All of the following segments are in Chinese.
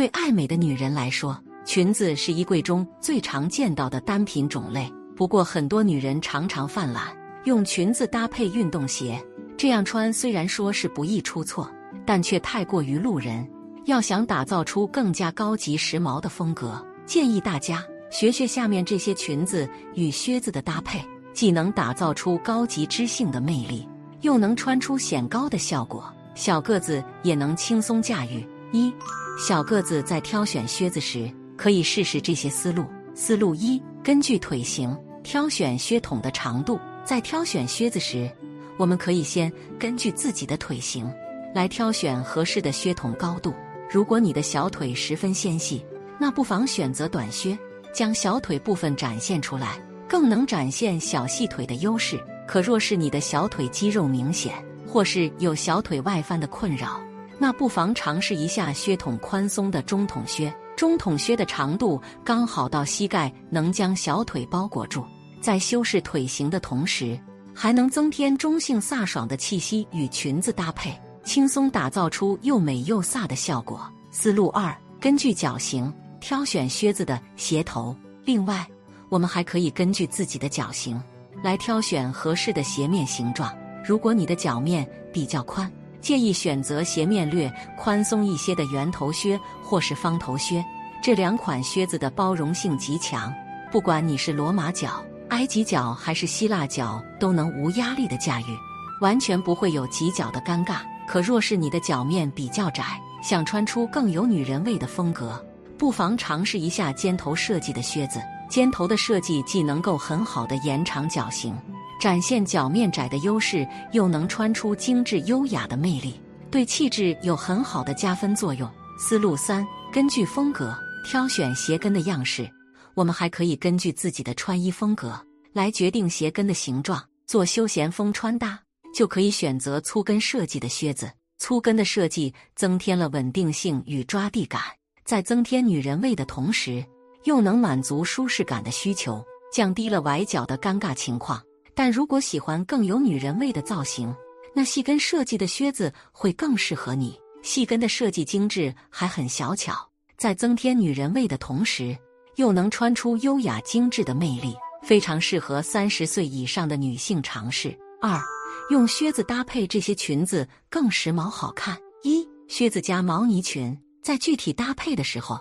对爱美的女人来说，裙子是衣柜中最常见到的单品种类。不过，很多女人常常犯懒，用裙子搭配运动鞋，这样穿虽然说是不易出错，但却太过于路人。要想打造出更加高级时髦的风格，建议大家学学下面这些裙子与靴子的搭配，既能打造出高级知性的魅力，又能穿出显高的效果，小个子也能轻松驾驭。一小个子在挑选靴子时，可以试试这些思路。思路一：根据腿型挑选靴筒的长度。在挑选靴子时，我们可以先根据自己的腿型来挑选合适的靴筒高度。如果你的小腿十分纤细，那不妨选择短靴，将小腿部分展现出来，更能展现小细腿的优势。可若是你的小腿肌肉明显，或是有小腿外翻的困扰，那不妨尝试一下靴筒宽松的中筒靴。中筒靴的长度刚好到膝盖，能将小腿包裹住，在修饰腿型的同时，还能增添中性飒爽的气息，与裙子搭配。轻松打造出又美又飒的效果。思路二：根据脚型挑选靴子的鞋头。另外，我们还可以根据自己的脚型来挑选合适的鞋面形状。如果你的脚面比较宽，建议选择鞋面略宽松一些的圆头靴或是方头靴。这两款靴子的包容性极强，不管你是罗马脚、埃及脚还是希腊脚，都能无压力的驾驭，完全不会有挤脚的尴尬。可若是你的脚面比较窄，想穿出更有女人味的风格，不妨尝试一下尖头设计的靴子。尖头的设计既能够很好的延长脚型，展现脚面窄的优势，又能穿出精致优雅的魅力，对气质有很好的加分作用。思路三：根据风格挑选鞋跟的样式。我们还可以根据自己的穿衣风格来决定鞋跟的形状，做休闲风穿搭。就可以选择粗跟设计的靴子。粗跟的设计增添了稳定性与抓地感，在增添女人味的同时，又能满足舒适感的需求，降低了崴脚的尴尬情况。但如果喜欢更有女人味的造型，那细跟设计的靴子会更适合你。细跟的设计精致，还很小巧，在增添女人味的同时，又能穿出优雅精致的魅力，非常适合三十岁以上的女性尝试。二。用靴子搭配这些裙子更时髦好看。一靴子加毛呢裙，在具体搭配的时候，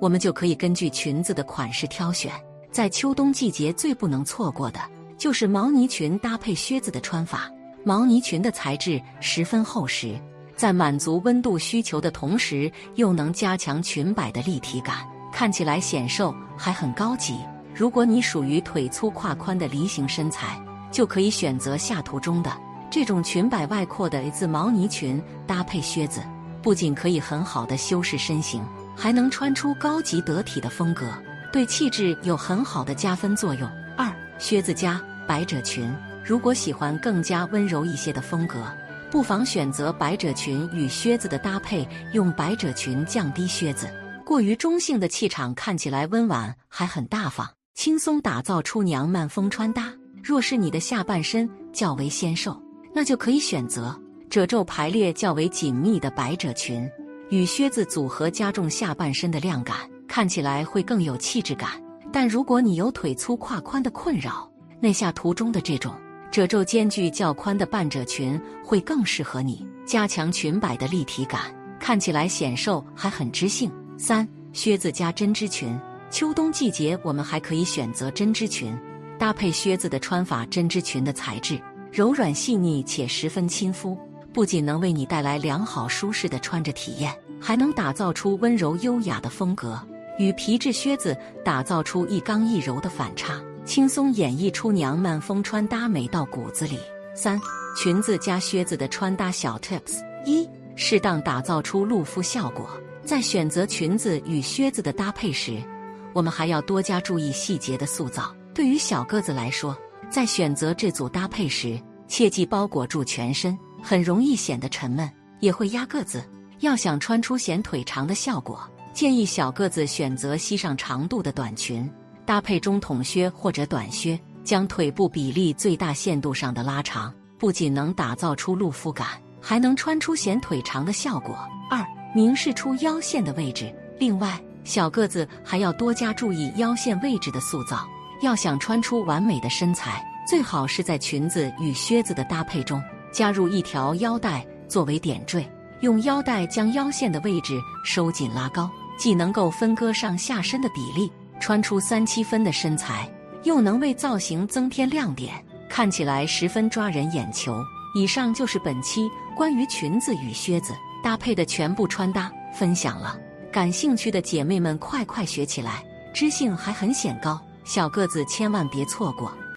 我们就可以根据裙子的款式挑选。在秋冬季节最不能错过的就是毛呢裙搭配靴子的穿法。毛呢裙的材质十分厚实，在满足温度需求的同时，又能加强裙摆的立体感，看起来显瘦还很高级。如果你属于腿粗胯宽的梨形身材，就可以选择下图中的。这种裙摆外扩的 A 字毛呢裙搭配靴子，不仅可以很好的修饰身形，还能穿出高级得体的风格，对气质有很好的加分作用。二靴子加百褶裙，如果喜欢更加温柔一些的风格，不妨选择百褶裙与靴子的搭配，用百褶裙降低靴子过于中性的气场，看起来温婉还很大方，轻松打造出娘漫风穿搭。若是你的下半身较为纤瘦，那就可以选择褶皱排列较为紧密的百褶裙，与靴子组合，加重下半身的亮感，看起来会更有气质感。但如果你有腿粗胯宽的困扰，那下图中的这种褶皱间距较宽的半褶裙会更适合你，加强裙摆的立体感，看起来显瘦还很知性。三靴子加针织裙，秋冬季节我们还可以选择针织裙搭配靴子的穿法，针织裙的材质。柔软细腻且十分亲肤，不仅能为你带来良好舒适的穿着体验，还能打造出温柔优雅的风格，与皮质靴子打造出一刚一柔的反差，轻松演绎出娘们风穿搭美到骨子里。三裙子加靴子的穿搭小 tips：一、适当打造出露肤效果。在选择裙子与靴子的搭配时，我们还要多加注意细节的塑造。对于小个子来说，在选择这组搭配时，切忌包裹住全身，很容易显得沉闷，也会压个子。要想穿出显腿长的效果，建议小个子选择膝上长度的短裙，搭配中筒靴或者短靴，将腿部比例最大限度上的拉长，不仅能打造出露肤感，还能穿出显腿长的效果。二、明示出腰线的位置。另外，小个子还要多加注意腰线位置的塑造。要想穿出完美的身材，最好是在裙子与靴子的搭配中加入一条腰带作为点缀，用腰带将腰线的位置收紧拉高，既能够分割上下身的比例，穿出三七分的身材，又能为造型增添亮点，看起来十分抓人眼球。以上就是本期关于裙子与靴子搭配的全部穿搭分享了，感兴趣的姐妹们快快学起来，知性还很显高。小个子千万别错过。